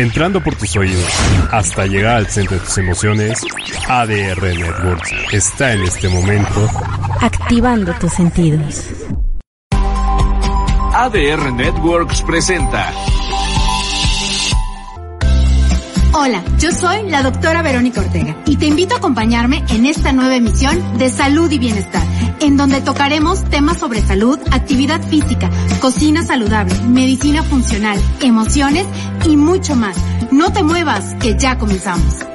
entrando por tus oídos hasta llegar al centro de tus emociones, ADR Networks está en este momento activando tus sentidos. ADR Networks presenta. Hola, yo soy la doctora Verónica Ortega y te invito a acompañarme en esta nueva emisión de Salud y Bienestar, en donde tocaremos temas sobre salud, actividad física, cocina saludable, medicina funcional, emociones y mucho más. No te muevas, que ya comenzamos.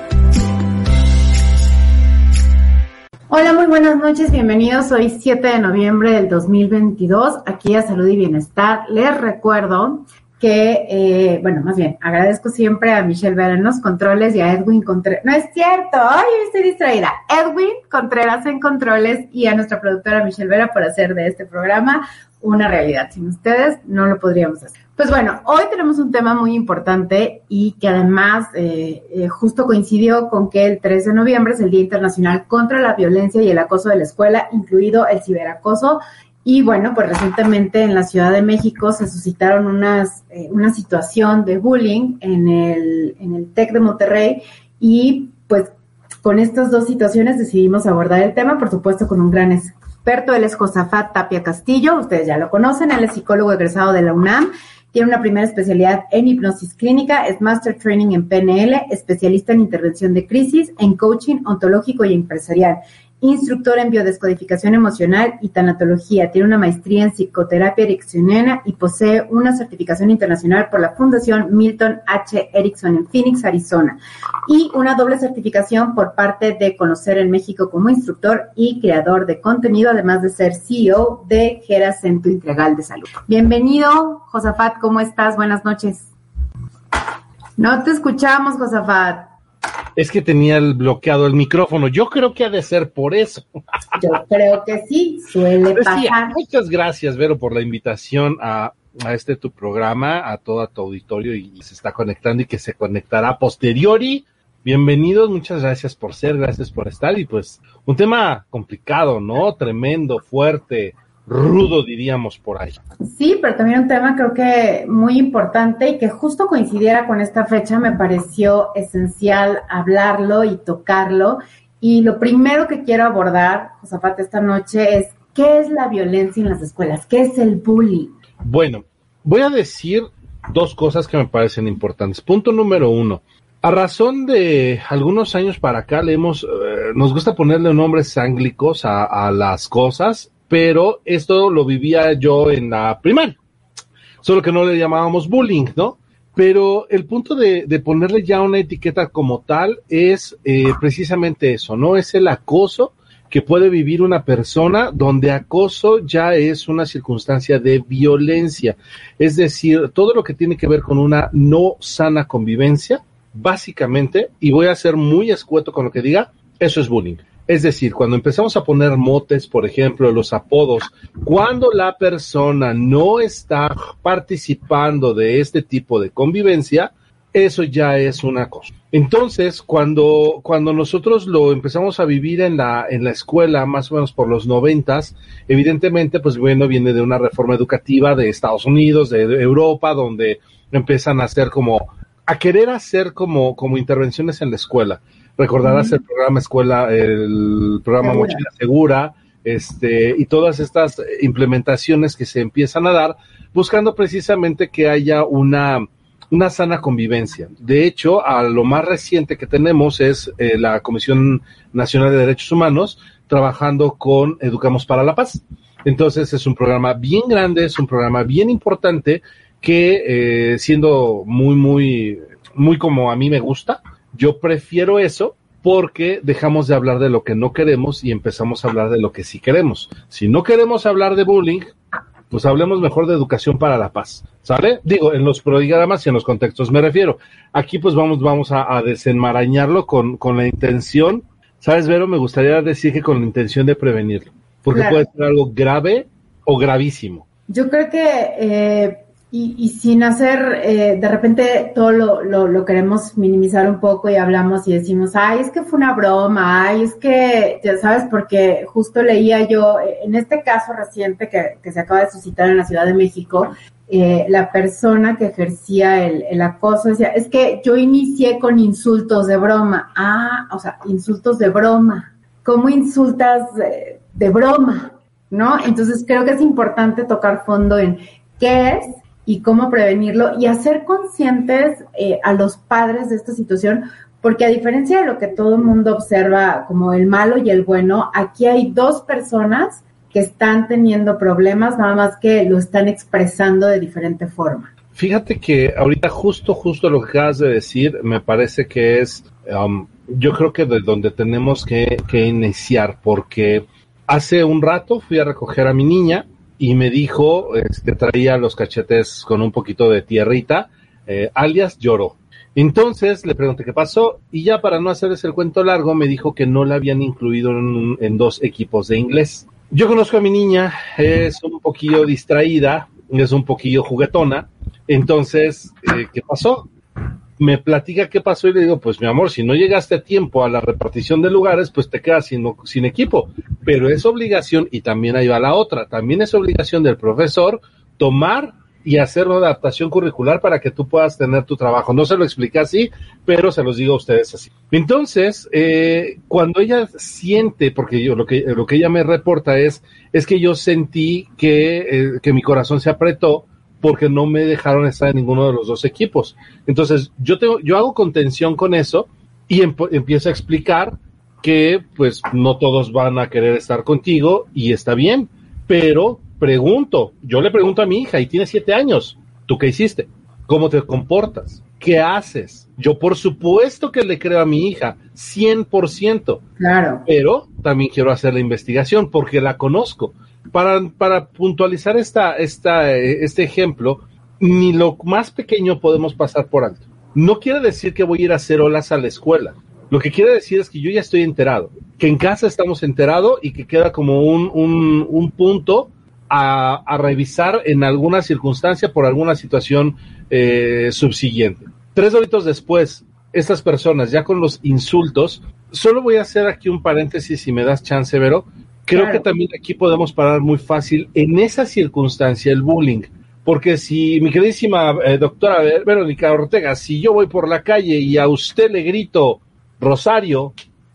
Hola, muy buenas noches, bienvenidos. Hoy 7 de noviembre del 2022, aquí a Salud y Bienestar. Les recuerdo que, eh, bueno, más bien, agradezco siempre a Michelle Vera en los controles y a Edwin Contreras. No es cierto, ay, estoy distraída. Edwin Contreras en controles y a nuestra productora Michelle Vera por hacer de este programa una realidad. Sin ustedes no lo podríamos hacer. Pues bueno, hoy tenemos un tema muy importante y que además eh, eh, justo coincidió con que el 3 de noviembre es el Día Internacional contra la Violencia y el Acoso de la Escuela, incluido el ciberacoso. Y bueno, pues recientemente en la Ciudad de México se suscitaron unas, eh, una situación de bullying en el, en el TEC de Monterrey y pues con estas dos situaciones decidimos abordar el tema, por supuesto con un gran experto, él es Josafat Tapia Castillo, ustedes ya lo conocen, él es psicólogo egresado de la UNAM. Tiene una primera especialidad en hipnosis clínica, es Master Training en PNL, especialista en intervención de crisis, en coaching ontológico y empresarial instructor en biodescodificación emocional y tanatología. Tiene una maestría en psicoterapia ericksoniana y posee una certificación internacional por la Fundación Milton H. Erickson en Phoenix, Arizona. Y una doble certificación por parte de Conocer en México como instructor y creador de contenido, además de ser CEO de Gera Centro Integral de Salud. Bienvenido, Josafat, ¿cómo estás? Buenas noches. No te escuchamos, Josafat. Es que tenía el bloqueado el micrófono. Yo creo que ha de ser por eso. Yo creo que sí, suele pasar. muchas gracias, Vero, por la invitación a, a este tu programa, a todo tu auditorio y, se está conectando y que se conectará posteriori. Bienvenidos, muchas gracias por ser, gracias por estar y pues un tema complicado, ¿no? Tremendo, fuerte, rudo, diríamos por ahí. Sí, pero también un tema creo que muy importante y que justo coincidiera con esta fecha me pareció esencial hablarlo y tocarlo. Y lo primero que quiero abordar, Josafat, esta noche es ¿qué es la violencia en las escuelas? ¿Qué es el bullying? Bueno, voy a decir dos cosas que me parecen importantes. Punto número uno. A razón de algunos años para acá, leemos, eh, nos gusta ponerle nombres ánglicos a, a las cosas pero esto lo vivía yo en la primaria, solo que no le llamábamos bullying, ¿no? Pero el punto de, ponerle ya una etiqueta como tal es eh, precisamente eso, ¿no? Es el acoso que puede vivir una persona donde acoso ya es una circunstancia de violencia. Es decir, todo lo que tiene que ver con una no sana convivencia, básicamente, y voy a ser muy escueto con lo que diga, eso es bullying. Es decir, cuando empezamos a poner motes, por ejemplo, los apodos, cuando la persona no está participando de este tipo de convivencia, eso ya es una cosa. Entonces, cuando, cuando nosotros lo empezamos a vivir en la, en la escuela, más o menos por los noventas, evidentemente, pues bueno, viene de una reforma educativa de Estados Unidos, de Europa, donde empiezan a hacer como, a querer hacer como, como intervenciones en la escuela. Recordarás el programa Escuela, el programa Mochila Segura, este, y todas estas implementaciones que se empiezan a dar, buscando precisamente que haya una, una sana convivencia. De hecho, a lo más reciente que tenemos es eh, la Comisión Nacional de Derechos Humanos trabajando con Educamos para la Paz. Entonces es un programa bien grande, es un programa bien importante que eh, siendo muy, muy, muy como a mí me gusta, yo prefiero eso porque dejamos de hablar de lo que no queremos y empezamos a hablar de lo que sí queremos. Si no queremos hablar de bullying, pues hablemos mejor de educación para la paz, ¿sale? Digo, en los programas y en los contextos me refiero. Aquí pues vamos, vamos a, desenmarañarlo con, con, la intención, ¿sabes, Vero? Me gustaría decir que con la intención de prevenirlo, porque puede ser algo grave o gravísimo. Yo creo que eh, y, sin hacer, eh, de repente todo lo, lo, queremos minimizar un poco y hablamos y decimos, ay, es que fue una broma, ay, es que, ya sabes, porque justo leía yo, en este caso reciente que, que se acaba de suscitar en la Ciudad de México, eh, la persona que ejercía el, el, acoso decía, es que yo inicié con insultos de broma. Ah, o sea, insultos de broma. ¿Cómo insultas de, de broma? ¿No? Entonces creo que es importante tocar fondo en qué es y cómo prevenirlo y hacer conscientes eh, a los padres de esta situación, porque a diferencia de lo que todo el mundo observa como el malo y el bueno, aquí hay dos personas que están teniendo problemas, nada más que lo están expresando de diferente forma. Fíjate que ahorita justo, justo lo que acabas de decir, me parece que es, um, yo creo que de donde tenemos que, que iniciar, porque hace un rato fui a recoger a mi niña y me dijo que este, traía los cachetes con un poquito de tierrita, eh, alias lloró. Entonces le pregunté qué pasó y ya para no hacerles el cuento largo me dijo que no la habían incluido en, en dos equipos de inglés. Yo conozco a mi niña, es un poquillo distraída, es un poquillo juguetona. Entonces, eh, ¿qué pasó? Me platica qué pasó y le digo, pues mi amor, si no llegaste a tiempo a la repartición de lugares, pues te quedas sin, sin equipo. Pero es obligación, y también ahí va la otra, también es obligación del profesor tomar y hacer una adaptación curricular para que tú puedas tener tu trabajo. No se lo expliqué así, pero se los digo a ustedes así. Entonces, eh, cuando ella siente, porque yo lo que, lo que ella me reporta es, es que yo sentí que, eh, que mi corazón se apretó porque no me dejaron estar en ninguno de los dos equipos. Entonces, yo tengo, yo hago contención con eso y empiezo a explicar que pues no todos van a querer estar contigo y está bien, pero pregunto, yo le pregunto a mi hija y tiene siete años, ¿tú qué hiciste? ¿Cómo te comportas? ¿Qué haces? Yo por supuesto que le creo a mi hija, 100%. Claro. Pero también quiero hacer la investigación porque la conozco. Para, puntualizar esta, esta, este ejemplo, ni lo más pequeño podemos pasar por alto. No quiere decir que voy a ir a hacer olas a la escuela. Lo que quiere decir es que yo ya estoy enterado, que en casa estamos enterados y que queda como un, un, un punto a, revisar en alguna circunstancia por alguna situación eh, subsiguiente. Tres horitos después, estas personas ya con los insultos, solo voy a hacer aquí un paréntesis si me das chance, Vero. Creo claro. que también aquí podemos parar muy fácil en esa circunstancia el bullying. Porque si mi queridísima eh, doctora Verónica Ortega, si yo voy por la calle y a usted le grito Rosario,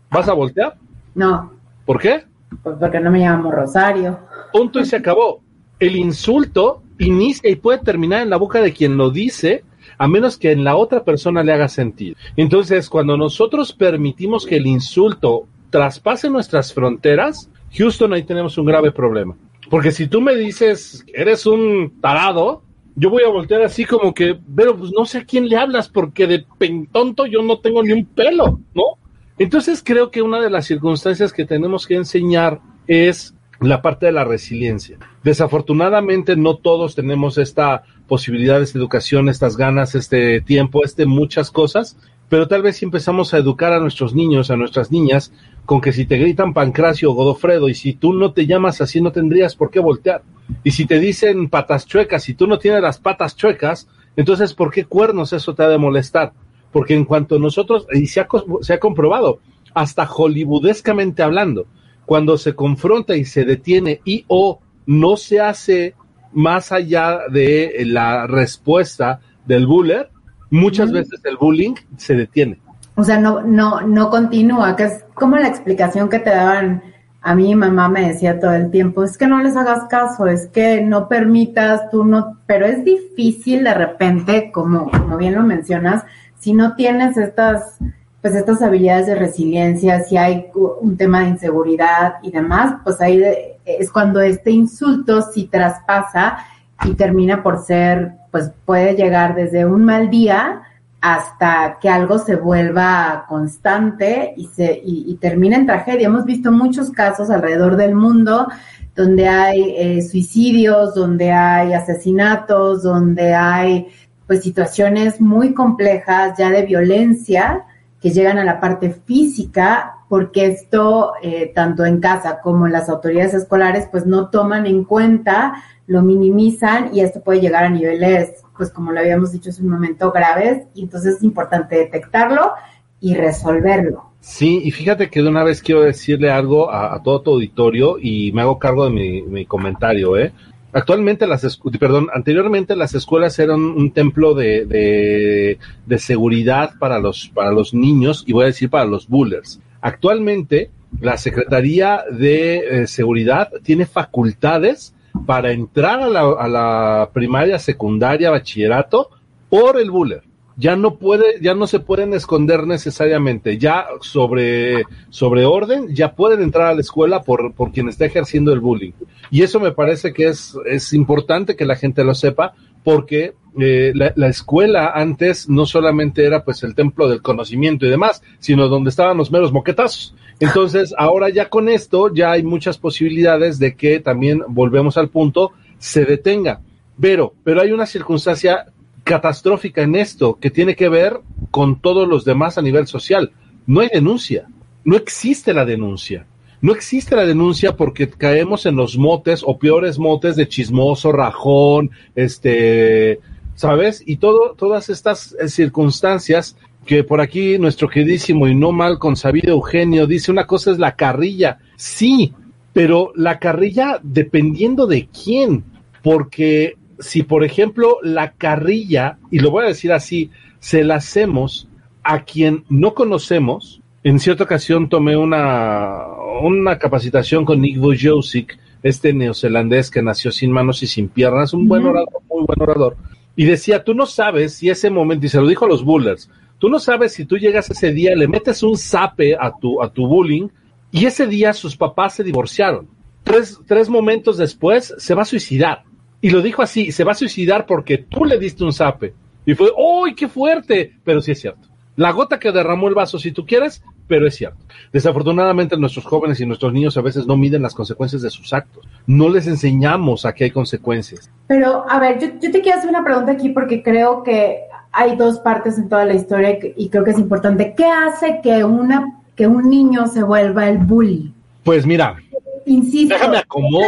¿vas a voltear? No. ¿Por qué? Pues porque no me llamo Rosario punto y se acabó. El insulto inicia y puede terminar en la boca de quien lo dice, a menos que en la otra persona le haga sentido. Entonces, cuando nosotros permitimos que el insulto traspase nuestras fronteras, Houston, ahí tenemos un grave problema. Porque si tú me dices, eres un tarado, yo voy a voltear así como que, pero pues no sé a quién le hablas, porque de tonto yo no tengo ni un pelo, ¿no? Entonces creo que una de las circunstancias que tenemos que enseñar es la parte de la resiliencia. Desafortunadamente no todos tenemos esta posibilidad, esta educación, estas ganas, este tiempo, este muchas cosas, pero tal vez si empezamos a educar a nuestros niños, a nuestras niñas, con que si te gritan Pancracio o Godofredo y si tú no te llamas así no tendrías por qué voltear. Y si te dicen patas chuecas y tú no tienes las patas chuecas, entonces ¿por qué cuernos eso te ha de molestar? Porque en cuanto nosotros, y se ha, se ha comprobado, hasta hollywoodescamente hablando, cuando se confronta y se detiene y o no se hace más allá de la respuesta del buller, muchas veces el bullying se detiene. O sea, no, no, no continúa, que es como la explicación que te daban a mí, mamá me decía todo el tiempo, es que no les hagas caso, es que no permitas, tú no, pero es difícil de repente, como, como bien lo mencionas, si no tienes estas pues estas habilidades de resiliencia, si hay un tema de inseguridad y demás, pues ahí es cuando este insulto sí traspasa y termina por ser, pues puede llegar desde un mal día hasta que algo se vuelva constante y se y, termina en tragedia. Hemos visto muchos casos alrededor del mundo donde hay eh, suicidios, donde hay asesinatos, donde hay pues situaciones muy complejas ya de violencia que llegan a la parte física, porque esto, eh, tanto en casa como en las autoridades escolares, pues no toman en cuenta, lo minimizan y esto puede llegar a niveles, pues como lo habíamos dicho hace un momento, graves, y entonces es importante detectarlo y resolverlo. Sí, y fíjate que de una vez quiero decirle algo a, todo tu auditorio y me hago cargo de mi, comentario, ¿eh? Actualmente las perdón, anteriormente las escuelas eran un templo de, de, de seguridad para los, para los niños y voy a decir para los bullers. Actualmente la Secretaría de eh, Seguridad tiene facultades para entrar a la, a la primaria, secundaria, bachillerato por el buller. Ya no puede, ya no se pueden esconder necesariamente. Ya sobre, sobre orden, ya pueden entrar a la escuela por, por quien está ejerciendo el bullying. Y eso me parece que es, es importante que la gente lo sepa, porque eh, la, la escuela antes no solamente era pues el templo del conocimiento y demás, sino donde estaban los meros moquetazos. Entonces, ahora ya con esto ya hay muchas posibilidades de que también volvemos al punto, se detenga. Pero, pero hay una circunstancia catastrófica en esto que tiene que ver con todos los demás a nivel social. No hay denuncia, no existe la denuncia. No existe la denuncia porque caemos en los motes o peores motes de chismoso, rajón, este, ¿sabes? Y todo, todas estas eh, circunstancias que por aquí nuestro queridísimo y no mal consabido Eugenio dice una cosa es la carrilla. Sí, pero la carrilla dependiendo de quién, porque si por ejemplo la carrilla, y lo voy a decir así, se la hacemos a quien no conocemos, en cierta ocasión tomé una, una capacitación con Nick Vujicic, este neozelandés que nació sin manos y sin piernas, un buen orador, muy buen orador, y decía, tú no sabes si ese momento, y se lo dijo a los bullers, tú no sabes si tú llegas ese día, le metes un zape a tu, a tu bullying, y ese día sus papás se divorciaron. Tres, tres momentos después se va a suicidar. Y lo dijo así, se va a suicidar porque tú le diste un zape. Y fue, ¡uy, qué fuerte! Pero sí es cierto. La gota que derramó el vaso, si tú quieres, pero es cierto. Desafortunadamente nuestros jóvenes y nuestros niños a veces no miden las consecuencias de sus actos. No les enseñamos a que hay consecuencias. Pero, a ver, yo, yo te quiero hacer una pregunta aquí porque creo que hay dos partes en toda la historia y, creo que es importante. ¿Qué hace que, una, que un niño se vuelva el bully? Pues mira, Insisto. déjame acomodo.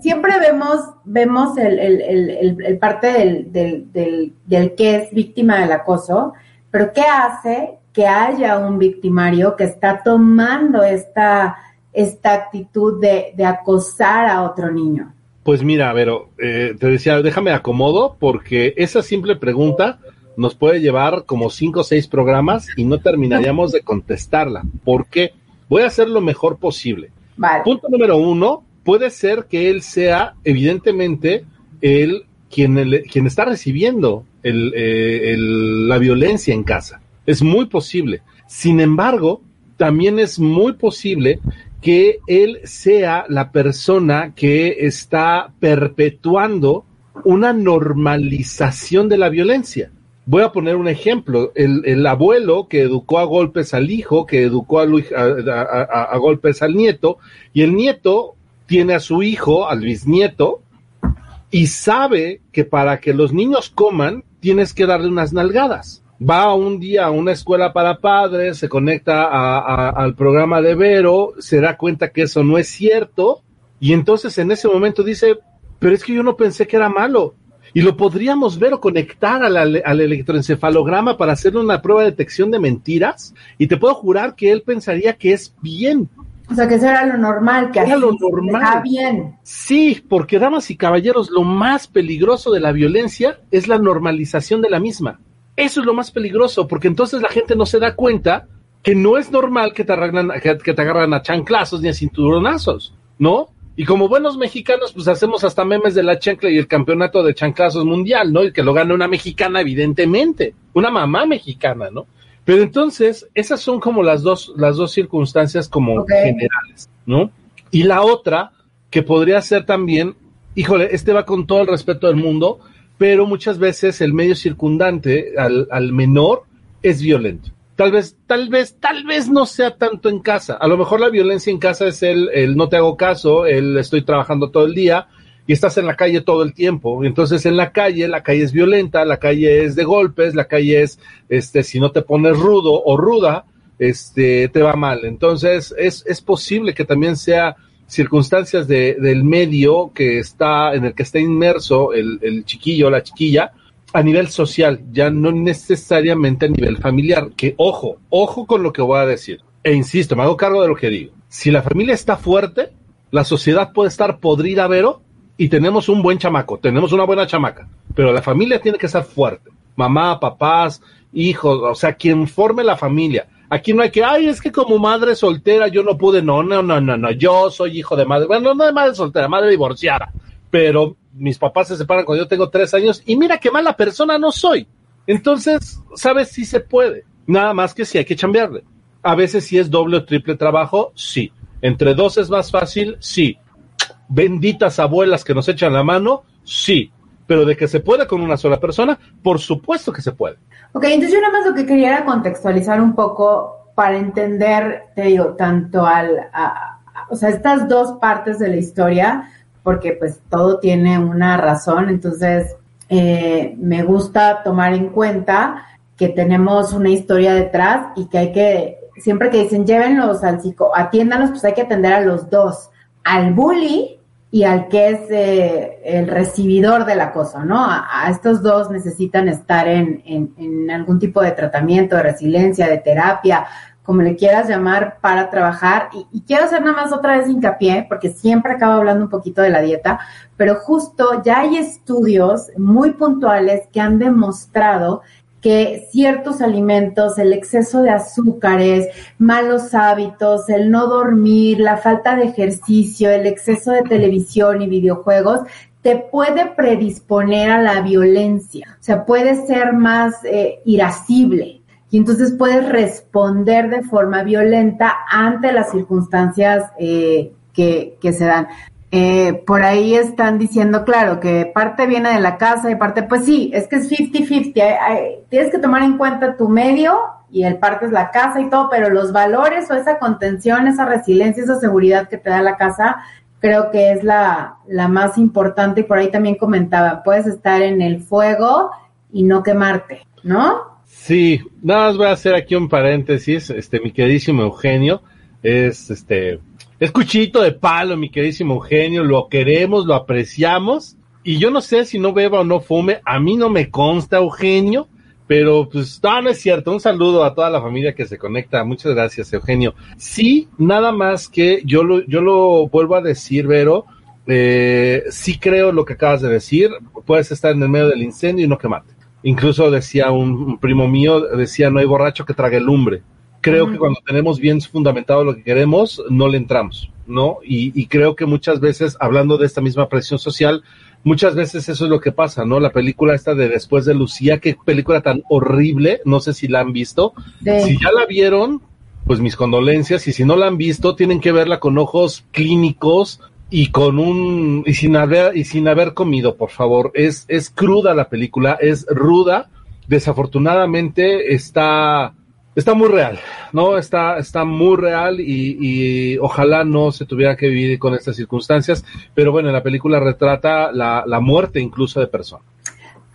Siempre vemos, vemos el, el, el, el- el parte del, del, del, del que es víctima del acoso, pero ¿qué hace que haya un victimario que está tomando esta, esta actitud de, de acosar a otro niño? Pues mira, Vero, eh, te decía, déjame acomodo porque esa simple pregunta nos puede llevar como cinco o seis programas y no terminaríamos de contestarla. ¿Por qué? Voy a hacer lo mejor posible. Vale. Punto número uno, puede ser que él sea evidentemente el quien, el- quien está recibiendo eh, el- la violencia en casa. Es muy posible. Sin embargo, también es muy posible que él sea la persona que está perpetuando una normalización de la violencia. Voy a poner un ejemplo. El, el abuelo que educó a golpes al hijo, que educó a golpes al nieto, y el nieto tiene a su hijo, al bisnieto, y sabe que para que los niños coman, tienes que darle unas nalgadas. Va un día a una escuela para padres, se conecta al programa de Vero, se da cuenta que eso no es cierto, y entonces en ese momento dice, pero es que yo no pensé que era malo. Y lo podríamos ver o conectar al electroencefalograma para hacerle una prueba de detección de mentiras, y te puedo jurar que él pensaría que es bien. O sea, que eso era lo normal, que Era así lo normal. está bien. Sí, porque damas y caballeros, lo más peligroso de la violencia es la normalización de la misma. Eso es lo más peligroso, porque entonces la gente no se da cuenta que no es normal que te agarran, que, que te agarran a chanclazos ni a cinturonazos, ¿no? Y como buenos mexicanos, pues hacemos hasta memes de la chancla y el campeonato de chanclazos mundial, ¿no? Y que lo gana una mexicana, evidentemente, una mamá mexicana, ¿no? Pero entonces, esas son como las dos, las dos circunstancias como generales, ¿no? Y la otra, que podría ser también, híjole, este va con todo el respeto del mundo, pero muchas veces el medio circundante al, al menor es violento. Tal vez, tal vez, tal vez no sea tanto en casa. A lo mejor la violencia en casa es el, el no te hago caso, el estoy trabajando todo el día y estás en la calle todo el tiempo. Entonces en la calle, la calle es violenta, la calle es de golpes, la calle es, este, si no te pones rudo o ruda, este, te va mal. Entonces es, es posible que también sea circunstancias de, del medio que está, en el que está inmerso el, el chiquillo o la chiquilla a nivel social, ya no necesariamente a nivel familiar. Que ojo, ojo con lo que voy a decir. E insisto, me hago cargo de lo que digo. Si la familia está fuerte, la sociedad puede estar podrida, Vero, y tenemos un buen chamaco, tenemos una buena chamaca, pero la familia tiene que estar fuerte. Mamá, papás, hijos, o sea, quien forme la familia. Aquí no hay que, ay, es que como madre soltera yo no pude, no, no, no, no, no, yo soy hijo de madre, bueno, no de madre soltera, madre divorciada, pero mis papás se separan cuando yo tengo tres años y mira qué mala persona no soy. Entonces, ¿sabes si se puede? Nada más que si hay que chambearle. A veces si es doble o triple trabajo, sí. Entre dos es más fácil, sí. Benditas abuelas que nos echan la mano, sí. Pero de que se puede con una sola persona, por supuesto que se puede. Ok, entonces yo nada más lo que quería era contextualizar un poco para entender, te digo, tanto al, o sea, estas dos partes de la historia, porque pues todo tiene una razón, entonces eh, me gusta tomar en cuenta que tenemos una historia detrás y que hay que, siempre que dicen llévenlos al psico, atiéndanos, pues hay que atender a los dos, al bully y al que es eh, el recibidor del acoso, ¿no? A, estos dos necesitan estar en, en, algún tipo de tratamiento, de resiliencia, de terapia, como le quieras llamar, para trabajar. Y, y, quiero hacer nada más otra vez hincapié, porque siempre acabo hablando un poquito de la dieta, pero justo ya hay estudios muy puntuales que han demostrado que ciertos alimentos, el exceso de azúcares, malos hábitos, el no dormir, la falta de ejercicio, el exceso de televisión y videojuegos, te puede predisponer a la violencia, o sea, puede ser más eh, irascible y entonces puedes responder de forma violenta ante las circunstancias eh, que, que se dan. Eh, por ahí están diciendo, claro, que parte viene de la casa y parte, pues sí, es que es 50-50. Tienes que tomar en cuenta tu medio y el parte es la casa y todo, pero los valores o esa contención, esa resiliencia, esa seguridad que te da la casa, creo que es la, la más importante. Y por ahí también comentaba, puedes estar en el fuego y no quemarte, ¿no? Sí, nada más voy a hacer aquí un paréntesis, este, mi queridísimo Eugenio, es este es cuchito de palo, mi queridísimo Eugenio, lo queremos, lo apreciamos. Y yo no sé si no beba o no fume, a mí no me consta, Eugenio, pero pues no, es cierto. Un saludo a toda la familia que se conecta. Muchas gracias, Eugenio. Sí, nada más que yo lo, yo lo vuelvo a decir, Vero. Eh, sí creo lo que acabas de decir. Puedes estar en el medio del incendio y no quemarte. Incluso decía un, un primo mío, decía, no hay borracho que trague lumbre creo que cuando tenemos bien fundamentado lo que queremos, no le entramos, ¿no? Y, creo que muchas veces, hablando de esta misma presión social, muchas veces eso es lo que pasa, ¿no? La película esta de Después de Lucía, qué película tan horrible, no sé si la han visto. Si ya la vieron, pues mis condolencias, y si no la han visto, tienen que verla con ojos clínicos y con un, y sin haber, y sin haber comido, por favor. Es, es cruda la película, es ruda, desafortunadamente está, está muy real, ¿no? Está, está muy real y, ojalá no se tuviera que vivir con estas circunstancias, pero bueno, la película retrata la, muerte incluso de personas.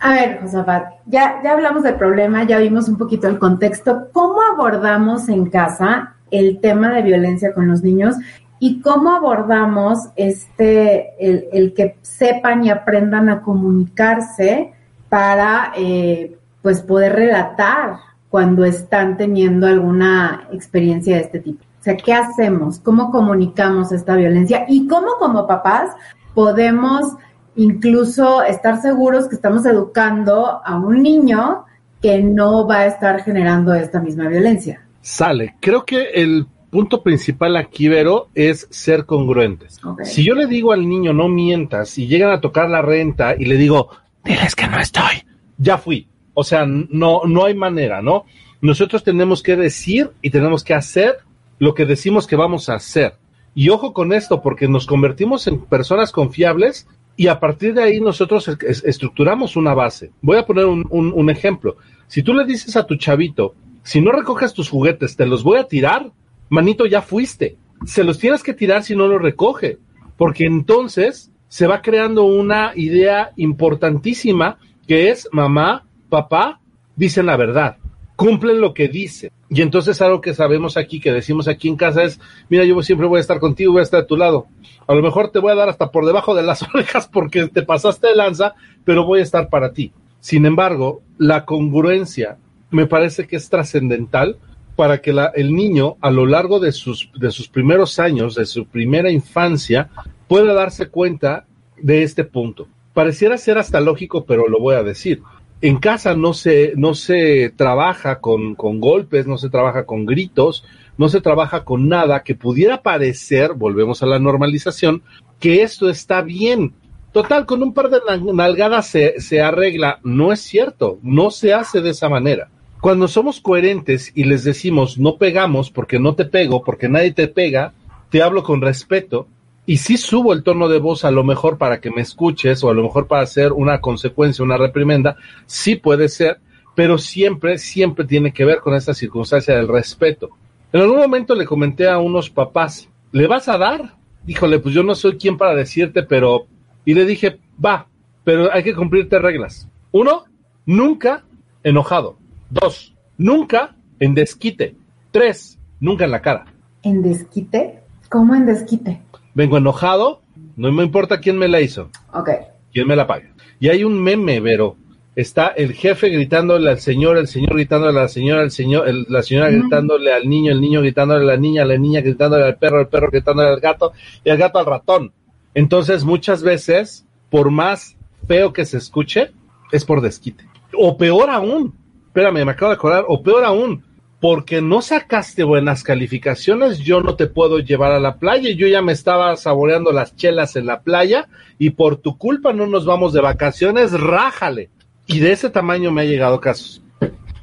A ver, Josafat, ya, ya hablamos del problema, ya vimos un poquito el contexto. ¿Cómo abordamos en casa el tema de violencia con los niños y cómo abordamos este, el, el que sepan y aprendan a comunicarse para eh, pues poder relatar cuando están teniendo alguna experiencia de este tipo. O sea, ¿qué hacemos? ¿Cómo comunicamos esta violencia? Y cómo como papás podemos incluso estar seguros que estamos educando a un niño que no va a estar generando esta misma violencia. Sale. Creo que el punto principal aquí, Vero, es ser congruentes. Si yo le digo al niño no mientas y llegan a tocar la renta y le digo, diles que no estoy, ya fui. O sea, no, no hay manera, ¿no? Nosotros tenemos que decir y tenemos que hacer lo que decimos que vamos a hacer. Y ojo con esto, porque nos convertimos en personas confiables y a partir de ahí nosotros estructuramos una base. Voy a poner un, un, ejemplo. Si tú le dices a tu chavito, si no recoges tus juguetes, te los voy a tirar, manito, ya fuiste. Se los tienes que tirar si no los recoge, porque entonces se va creando una idea importantísima que es mamá, papá dicen la verdad, cumplen lo que dicen. Y entonces algo que sabemos aquí, que decimos aquí en casa es, mira, yo siempre voy a estar contigo, voy a estar a tu lado. A lo mejor te voy a dar hasta por debajo de las orejas porque te pasaste de lanza, pero voy a estar para ti. Sin embargo, la congruencia me parece que es trascendental para que el niño a lo largo de sus primeros años, de su primera infancia, pueda darse cuenta de este punto. Pareciera ser hasta lógico, pero lo voy a decir. En casa no se, no se trabaja con, con golpes, no se trabaja con gritos, no se trabaja con nada que pudiera parecer, volvemos a la normalización, que esto está bien. Total, con un par de nalgadas se, se arregla. No es cierto, no se hace de esa manera. Cuando somos coherentes y les decimos no pegamos porque no te pego, porque nadie te pega, te hablo con respeto, y si subo el tono de voz a lo mejor para que me escuches o a lo mejor para hacer una consecuencia, una reprimenda, sí puede ser, pero siempre, siempre tiene que ver con esta circunstancia del respeto. En algún momento le comenté a unos papás, ¿le vas a dar? Híjole, pues yo no soy quien para decirte, pero... Y le dije, va, pero hay que cumplirte reglas. Uno, nunca enojado. Dos, nunca en desquite. Tres, nunca en la cara. ¿En desquite? ¿Cómo en desquite? Vengo enojado, no me importa quién me la hizo. Ok. ¿Quién me la paga? Y hay un meme, Vero. Está el jefe gritándole al señor, el señor gritándole a la señora, el señor, la señora gritándole al niño, el niño gritándole a la niña, la niña gritándole al perro, el perro gritándole al gato y el gato al ratón. Entonces, muchas veces, por más feo que se escuche, es por desquite. O peor aún, espérame, me acabo de acordar, o peor aún, porque no sacaste buenas calificaciones, yo no te puedo llevar a la playa. Yo ya me estaba saboreando las chelas en la playa y por tu culpa no nos vamos de vacaciones, rájale. Y de ese tamaño me ha llegado casos.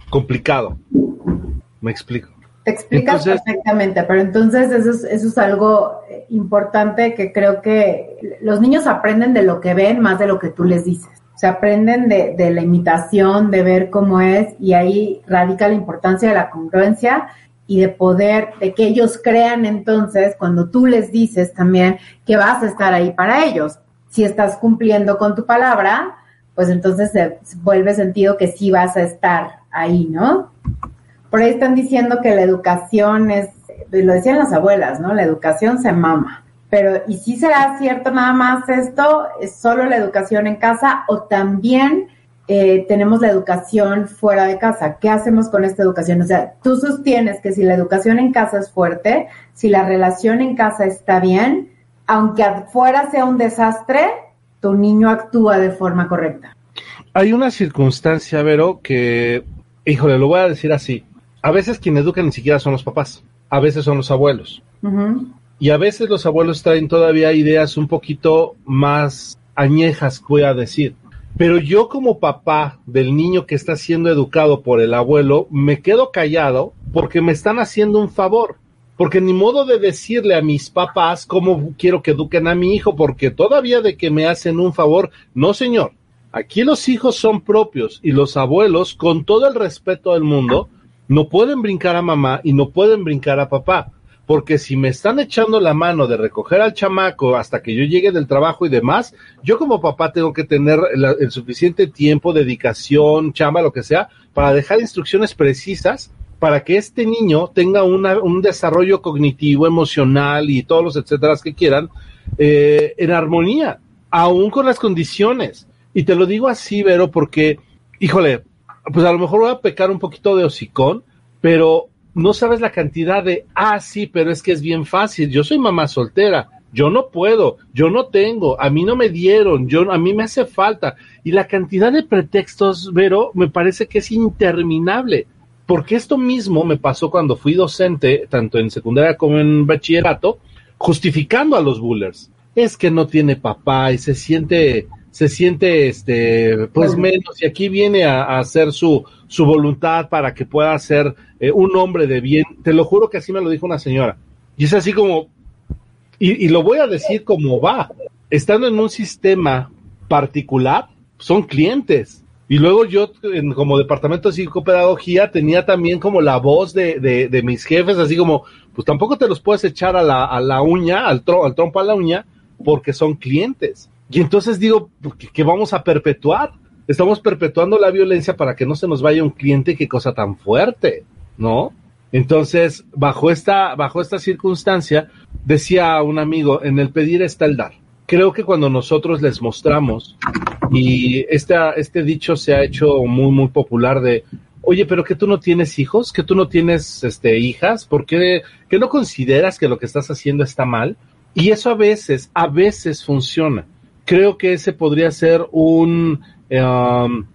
Complicado. Me explico. Te explicas perfectamente, pero entonces eso es, eso es algo eh, importante que creo que los niños aprenden de lo que ven más de lo que tú les dices se aprenden de, de, la imitación, de ver cómo es, y ahí radica la importancia de la congruencia y de poder, de que ellos crean entonces, cuando tú les dices también que vas a estar ahí para ellos. Si estás cumpliendo con tu palabra, pues entonces se vuelve sentido que sí vas a estar ahí, ¿no? Por ahí están diciendo que la educación es, lo decían las abuelas, ¿no? La educación se mama. Pero, ¿y si será cierto nada más esto? ¿Es solo la educación en casa o también eh, tenemos la educación fuera de casa? ¿Qué hacemos con esta educación? O sea, tú sostienes que si la educación en casa es fuerte, si la relación en casa está bien, aunque afuera sea un desastre, tu niño actúa de forma correcta. Hay una circunstancia, Vero, que, híjole, lo voy a decir así. A veces quien educa ni siquiera son los papás, a veces son los abuelos. Y a veces los abuelos traen todavía ideas un poquito más añejas, voy a decir. Pero yo como papá del niño que está siendo educado por el abuelo, me quedo callado porque me están haciendo un favor. Porque ni modo de decirle a mis papás cómo quiero que eduquen a mi hijo, porque todavía de que me hacen un favor, no señor. Aquí los hijos son propios y los abuelos, con todo el respeto del mundo, no pueden brincar a mamá y no pueden brincar a papá porque si me están echando la mano de recoger al chamaco hasta que yo llegue del trabajo y demás, yo como papá tengo que tener el suficiente tiempo, dedicación, chamba, lo que sea, para dejar instrucciones precisas para que este niño tenga un desarrollo cognitivo, emocional y todos los etcétera que quieran eh, en armonía, aún con las condiciones. Y te lo digo así, Vero, porque, híjole, pues a lo mejor voy a pecar un poquito de hocicón, pero no sabes la cantidad de, ah, sí, pero es que es bien fácil, yo soy mamá soltera, yo no puedo, yo no tengo, a mí no me dieron, yo, a mí me hace falta. Y la cantidad de pretextos, Vero, me parece que es interminable. Porque esto mismo me pasó cuando fui docente, tanto en secundaria como en bachillerato, justificando a los bullers. Es que no tiene papá y se siente se siente este pues menos y aquí viene a, hacer su, su voluntad para que pueda ser eh, un hombre de bien. Te lo juro que así me lo dijo una señora. Y es así como, y, lo voy a decir como va, estando en un sistema particular, son clientes. Y luego yo, como departamento de psicopedagogía, tenía también como la voz de, de, de, mis jefes, así como, pues tampoco te los puedes echar a la, a la uña, al, tro, al trompo a la uña, porque son clientes. Y entonces digo, ¿qué vamos a perpetuar? Estamos perpetuando la violencia para que no se nos vaya un cliente, qué cosa tan fuerte, ¿no? Entonces, bajo esta, bajo esta circunstancia, decía un amigo, en el pedir está el dar. Creo que cuando nosotros les mostramos, y este, este dicho se ha hecho muy, muy popular de, oye, pero que tú no tienes hijos, que tú no tienes este, hijas, ¿por qué que no consideras que lo que estás haciendo está mal? Y eso a veces, a veces funciona creo que ese podría ser un, um,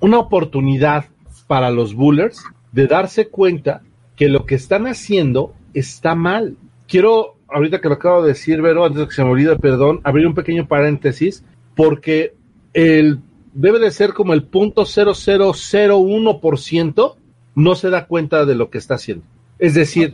una oportunidad para los bullers de darse cuenta que lo que están haciendo está mal. Quiero, ahorita que lo acabo de decir, Vero, antes de que se me olvide, perdón, abrir un pequeño paréntesis, porque el debe de ser como el punto ciento no se da cuenta de lo que está haciendo. Es decir,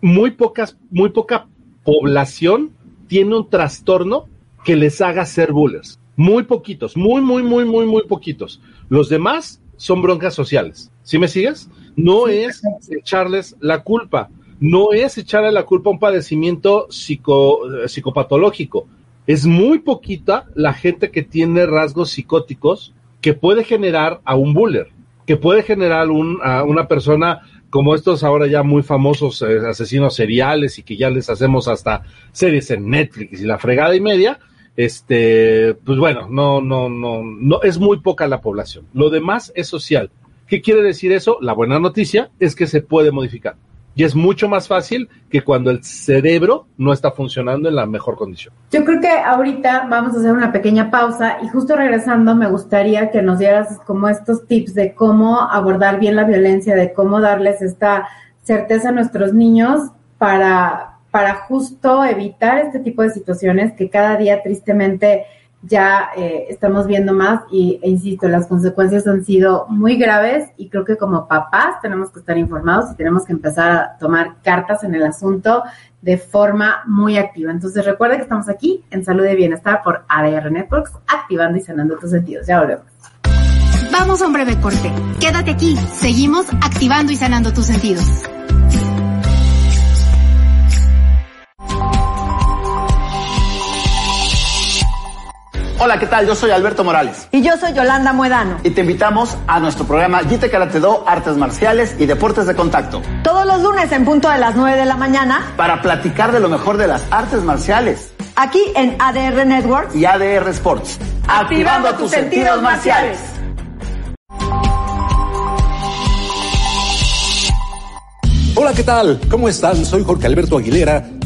muy pocas, muy poca población tiene un trastorno que les haga ser bullers. Muy poquitos, muy, muy, muy, muy, muy poquitos. Los demás son broncas sociales. ¿Sí me sigues? No es echarles la culpa, no es echarle la culpa a un padecimiento psico, psicopatológico. Es muy poquita la gente que tiene rasgos psicóticos que puede generar a un buller, que puede generar un, a una persona como estos ahora ya muy famosos eh, asesinos seriales y que ya les hacemos hasta series en Netflix y la fregada y media, este, pues bueno, no, no, no, no, es muy poca la población. Lo demás es social. ¿Qué quiere decir eso? La buena noticia es que se puede modificar. Y es mucho más fácil que cuando el cerebro no está funcionando en la mejor condición. Yo creo que ahorita vamos a hacer una pequeña pausa y justo regresando me gustaría que nos dieras como estos tips de cómo abordar bien la violencia, de cómo darles esta certeza a nuestros niños para para justo evitar este tipo de situaciones que cada día tristemente ya eh, estamos viendo más y, e insisto, las consecuencias han sido muy graves y creo que como papás tenemos que estar informados y tenemos que empezar a tomar cartas en el asunto de forma muy activa. Entonces recuerda que estamos aquí en Salud y Bienestar por ADR Networks, activando y sanando tus sentidos. Ya volvemos. Vamos a un breve corte. Quédate aquí. Seguimos activando y sanando tus sentidos. Hola, ¿qué tal? Yo soy Alberto Morales. Y yo soy Yolanda Muedano. Y te invitamos a nuestro programa Jite Karate Do, Artes Marciales y Deportes de Contacto. Todos los lunes en punto de las 9 de la mañana. Para platicar de lo mejor de las artes marciales. Aquí en ADR Networks. Y ADR Sports. Activando, tus sentidos marciales. Hola, ¿qué tal? ¿Cómo están? Soy Jorge Alberto Aguilera,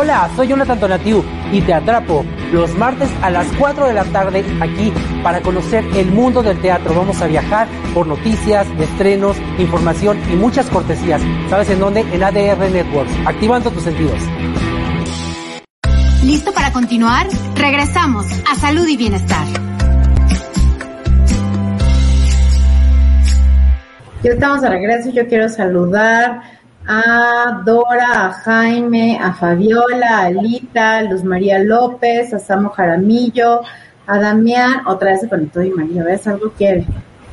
Hola, soy Jonathan Donatiu y te atrapo los martes a las 4 de la tarde aquí para conocer el mundo del teatro. Vamos a viajar por noticias, estrenos, información y muchas cortesías. ¿Sabes en dónde? En ADR Networks, activando tus sentidos. ¿Listo para continuar? Regresamos a Salud y Bienestar. Ya estamos de regreso. Yo quiero saludar a Dora, a Jaime, a Fabiola, a Alita, a Luz María López, a Samo Jaramillo, a Damián, otra vez se conectó y María, ¿ves? Algo quiere.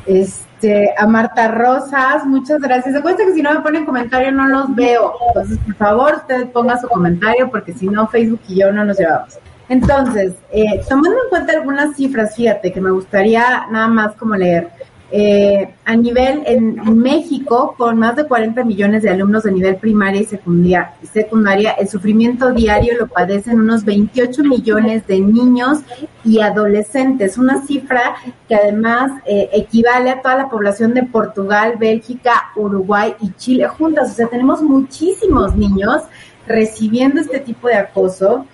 Este, a Marta Rosas, muchas gracias. Acuérdense que si no me ponen comentario no los veo. Entonces, por favor, usted ponga su comentario porque si no, Facebook y yo no nos llevamos. Entonces, eh, tomando en cuenta algunas cifras, fíjate que me gustaría nada más como leer. Eh, a nivel en, México, con más de 40 millones de alumnos de nivel primaria y secundaria, el sufrimiento diario lo padecen unos 28 millones de niños y adolescentes, una cifra que además eh, equivale a toda la población de Portugal, Bélgica, Uruguay y Chile juntas. O sea, tenemos muchísimos niños recibiendo este tipo de acoso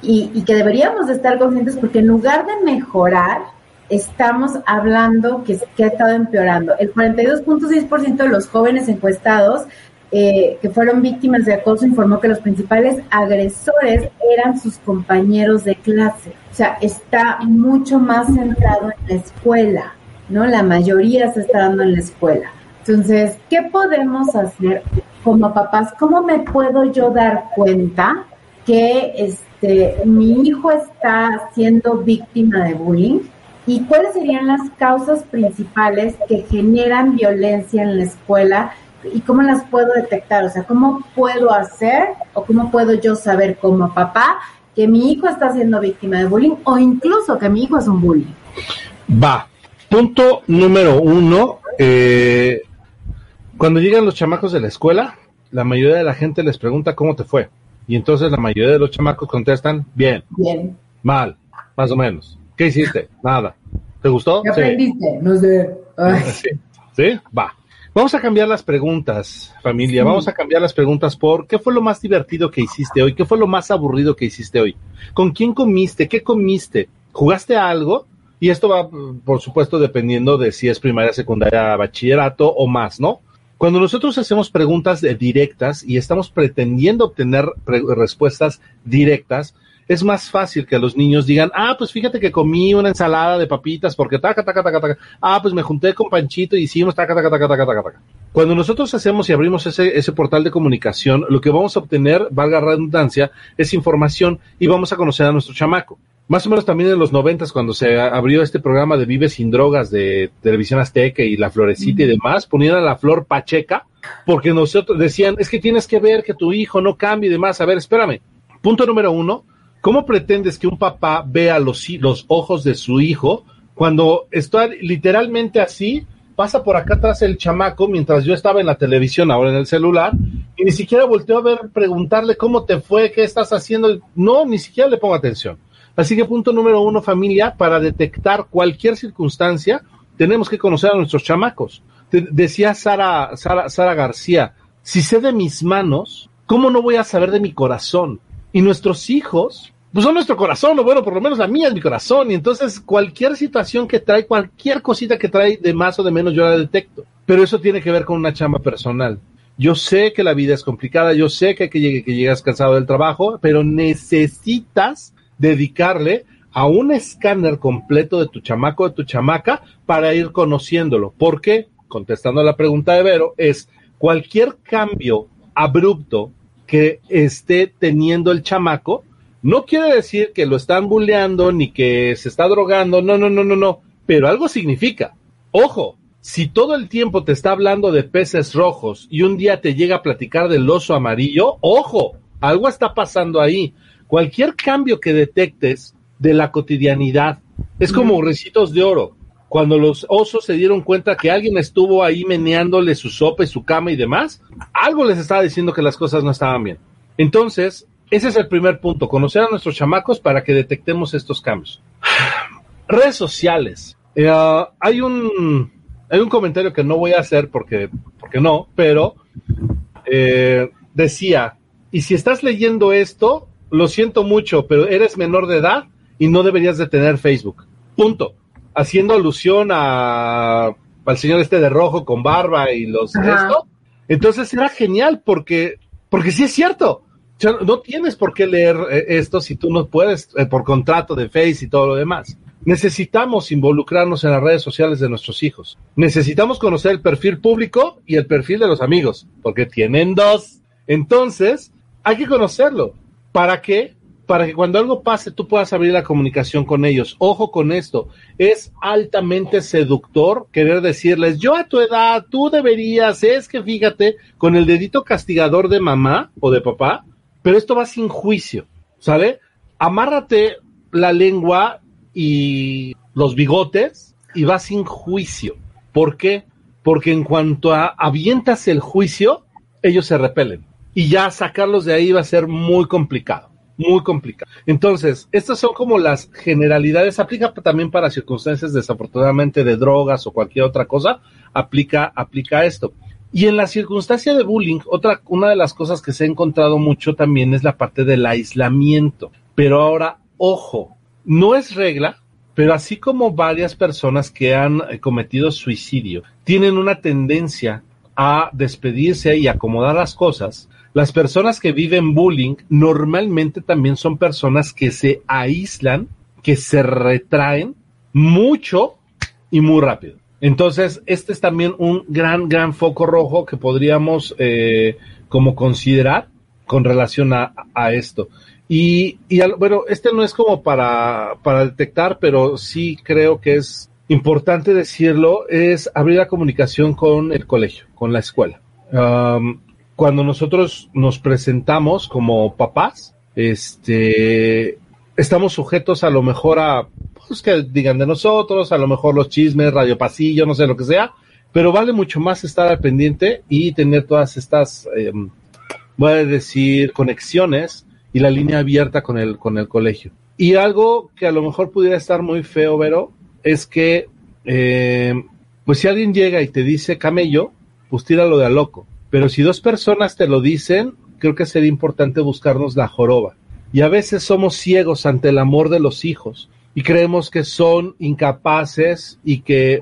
y, y que deberíamos de estar conscientes porque en lugar de mejorar, estamos hablando que, ha estado empeorando. El 42.6% de los jóvenes encuestados eh, que fueron víctimas de acoso informó que los principales agresores eran sus compañeros de clase. O sea, está mucho más centrado en la escuela, ¿no? La mayoría se está dando en la escuela. Entonces, ¿qué podemos hacer como papás? ¿Cómo me puedo yo dar cuenta que este, mi hijo está siendo víctima de bullying? ¿Y cuáles serían las causas principales que generan violencia en la escuela y cómo las puedo detectar? O sea, ¿cómo puedo hacer o cómo puedo yo saber como papá que mi hijo está siendo víctima de bullying o incluso que mi hijo es un bullying. Va. Punto número uno. Eh, cuando llegan los chamacos de la escuela, la mayoría de la gente les pregunta cómo te fue. Y entonces la mayoría de los chamacos contestan, bien. Bien. Mal, más o menos. ¿Qué hiciste? Nada. ¿Te gustó? ¿Qué aprendiste? No sé. Sí. ¿Sí? Va. Vamos a cambiar las preguntas, familia. Vamos a cambiar las preguntas por ¿qué fue lo más divertido que hiciste hoy? ¿Qué fue lo más aburrido que hiciste hoy? ¿Con quién comiste? ¿Qué comiste? ¿Jugaste algo? Y esto va, por supuesto, dependiendo de si es primaria, secundaria, bachillerato o más, ¿no? Cuando nosotros hacemos preguntas directas y estamos pretendiendo obtener respuestas directas, es más fácil que los niños digan, ah, pues fíjate que comí una ensalada de papitas porque taca, taca, taca, taca. Ah, pues me junté con Panchito y hicimos taca, taca, taca, taca, taca, taca. Cuando nosotros hacemos y abrimos ese, ese portal de comunicación, lo que vamos a obtener, valga redundancia, es información y vamos a conocer a nuestro chamaco. Más o menos también en los noventas, cuando se abrió este programa de Vive sin drogas de Televisión Azteca y La Florecita y demás, ponían a la flor Pacheca, porque nosotros decían, es que tienes que ver que tu hijo no cambie y demás. A ver, espérame. Punto número uno, ¿Cómo pretendes que un papá vea los, los ojos de su hijo cuando está literalmente así? Pasa por acá atrás el chamaco mientras yo estaba en la televisión, ahora en el celular, y ni siquiera volteó a ver, preguntarle cómo te fue, qué estás haciendo. No, ni siquiera le pongo atención. Así que punto número uno, familia, para detectar cualquier circunstancia, tenemos que conocer a nuestros chamacos. decía Sara, Sara, Sara García, si sé de mis manos, ¿cómo no voy a saber de mi corazón? Y nuestros hijos, pues son nuestro corazón, o bueno, por lo menos la mía es mi corazón. Y entonces cualquier situación que trae, cualquier cosita que trae de más o de menos, yo la detecto. Pero eso tiene que ver con una chamba personal. Yo sé que la vida es complicada, yo sé que, que, que llegas cansado del trabajo, pero necesitas dedicarle a un escáner completo de tu chamaco, de tu chamaca, para ir conociéndolo. ¿Por qué? Contestando a la pregunta de Vero, es cualquier cambio abrupto que esté teniendo el chamaco, no quiere decir que lo están bulleando ni que se está drogando, no, no, no, no, no, pero algo significa. Ojo, si todo el tiempo te está hablando de peces rojos y un día te llega a platicar del oso amarillo, ojo, algo está pasando ahí. Cualquier cambio que detectes de la cotidianidad es como recitos de oro cuando los osos se dieron cuenta que alguien estuvo ahí meneándole su sopa y su cama y demás, algo les estaba diciendo que las cosas no estaban bien. Entonces, ese es el primer punto, conocer a nuestros chamacos para que detectemos estos cambios. Redes sociales. Eh, hay un hay un comentario que no voy a hacer porque, porque no, pero eh, decía, y si estás leyendo esto, lo siento mucho, pero eres menor de edad y no deberías de tener Facebook. Punto haciendo alusión a al señor este de rojo con barba y los esto. Entonces era genial porque porque sí es cierto. no tienes por qué leer eh, esto si tú no puedes eh, por contrato de Face y todo lo demás. Necesitamos involucrarnos en las redes sociales de nuestros hijos. Necesitamos conocer el perfil público y el perfil de los amigos, porque tienen dos. Entonces, hay que conocerlo. ¿Para qué? Para que cuando algo pase tú puedas abrir la comunicación con ellos. Ojo con esto, es altamente seductor querer decirles, yo a tu edad, tú deberías, es que fíjate, con el dedito castigador de mamá o de papá, pero esto va sin juicio, ¿sale? Amárrate la lengua y los bigotes y va sin juicio. ¿Por qué? Porque en cuanto a avientas el juicio, ellos se repelen. Y ya sacarlos de ahí va a ser muy complicado muy complicado. Entonces, estas son como las generalidades, aplica también para circunstancias desafortunadamente de drogas o cualquier otra cosa, aplica, aplica esto. Y en la circunstancia de bullying, otra, una de las cosas que se ha encontrado mucho también es la parte del aislamiento. Pero ahora, ojo, no es regla, pero así como varias personas que han eh, cometido suicidio tienen una tendencia a despedirse y acomodar las cosas, las personas que viven bullying normalmente también son personas que se aíslan, que se retraen mucho y muy rápido. Entonces, este es también un gran, gran foco rojo que podríamos eh, como considerar con relación a, esto. Y, bueno, este no es como para, para detectar, pero sí creo que es importante decirlo, es abrir la comunicación con el colegio, con la escuela. Cuando nosotros nos presentamos como papás, este, estamos sujetos a lo mejor a, pues que digan de nosotros, a lo mejor los chismes, radio pasillo, no sé lo que sea, pero vale mucho más estar al pendiente y tener todas estas, eh, voy a decir, conexiones y la línea abierta con el, con el colegio. Y algo que a lo mejor pudiera estar muy feo, Vero, es que, eh, pues si alguien llega y te dice camello, pues tíralo de a loco. Pero si dos personas te lo dicen, creo que sería importante buscarnos la joroba. Y a veces somos ciegos ante el amor de los hijos y creemos que son incapaces y que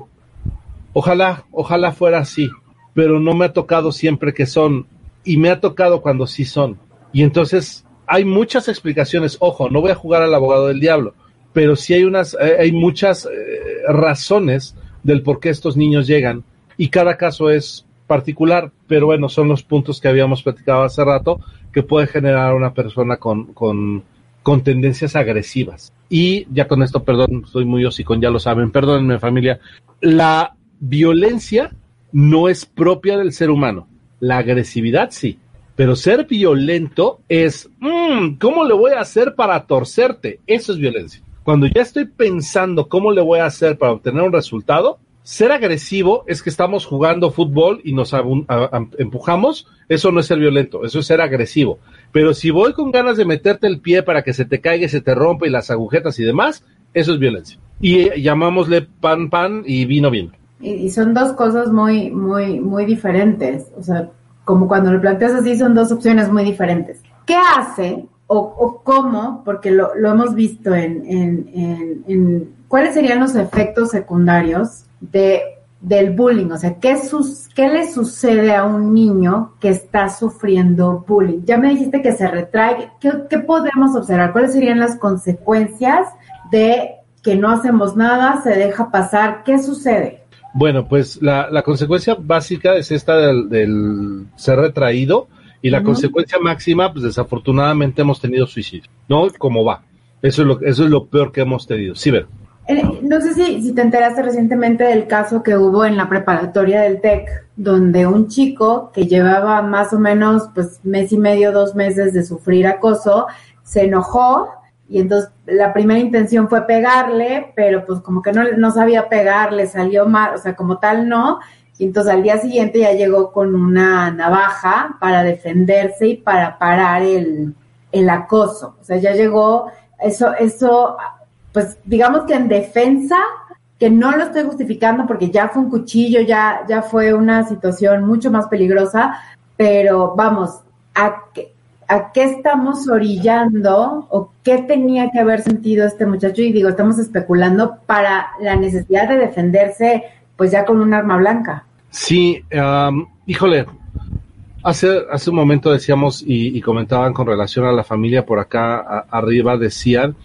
ojalá, ojalá fuera así, pero no me ha tocado siempre que son y me ha tocado cuando sí son. Y entonces hay muchas explicaciones, ojo, no voy a jugar al abogado del diablo, pero sí hay unas, eh, hay muchas eh, razones del por qué estos niños llegan y cada caso es particular, pero bueno, son los puntos que habíamos platicado hace rato que puede generar una persona con, con, con tendencias agresivas. Y ya con esto, perdón, soy muy hocicón, ya lo saben, perdónenme familia, la violencia no es propia del ser humano, la agresividad sí, pero ser violento es, mmm, ¿cómo le voy a hacer para torcerte? Eso es violencia. Cuando ya estoy pensando cómo le voy a hacer para obtener un resultado, ser agresivo es que estamos jugando fútbol y nos empujamos, eso no es ser violento, eso es ser agresivo. Pero si voy con ganas de meterte el pie para que se te caiga y se te rompa y las agujetas y demás, eso es violencia. Y eh, llamámosle pan pan y vino vino. Y, son dos cosas muy, muy, muy diferentes. O sea, como cuando lo planteas así, son dos opciones muy diferentes. ¿Qué hace o, cómo? Porque lo, hemos visto en, en, cuáles serían los efectos secundarios de, del bullying, o sea, ¿qué, sus, ¿qué le sucede a un niño que está sufriendo bullying? Ya me dijiste que se retrae, ¿qué, podemos observar? ¿Cuáles serían las consecuencias de que no hacemos nada, se deja pasar? ¿Qué sucede? Bueno, pues la, la consecuencia básica es esta del, ser retraído y la consecuencia máxima, pues desafortunadamente hemos tenido suicidio, ¿no? Como va. Eso es lo, eso es lo peor que hemos tenido. Sí, ver. Eh, no sé si, si te enteraste recientemente del caso que hubo en la preparatoria del TEC, donde un chico que llevaba más o menos pues mes y medio, dos meses de sufrir acoso, se enojó y entonces la primera intención fue pegarle, pero pues como que no, no sabía pegarle, salió mal, o sea, como tal no, y entonces al día siguiente ya llegó con una navaja para defenderse y para parar el, el acoso, o sea, ya llegó, eso, eso pues digamos que en defensa, que no lo estoy justificando porque ya fue un cuchillo, ya, ya fue una situación mucho más peligrosa, pero vamos, ¿a qué, ¿a qué estamos orillando o qué tenía que haber sentido este muchacho? Y digo, estamos especulando para la necesidad de defenderse pues ya con un arma blanca. Sí, híjole, hace, hace un momento decíamos y, comentaban con relación a la familia por acá arriba, decían,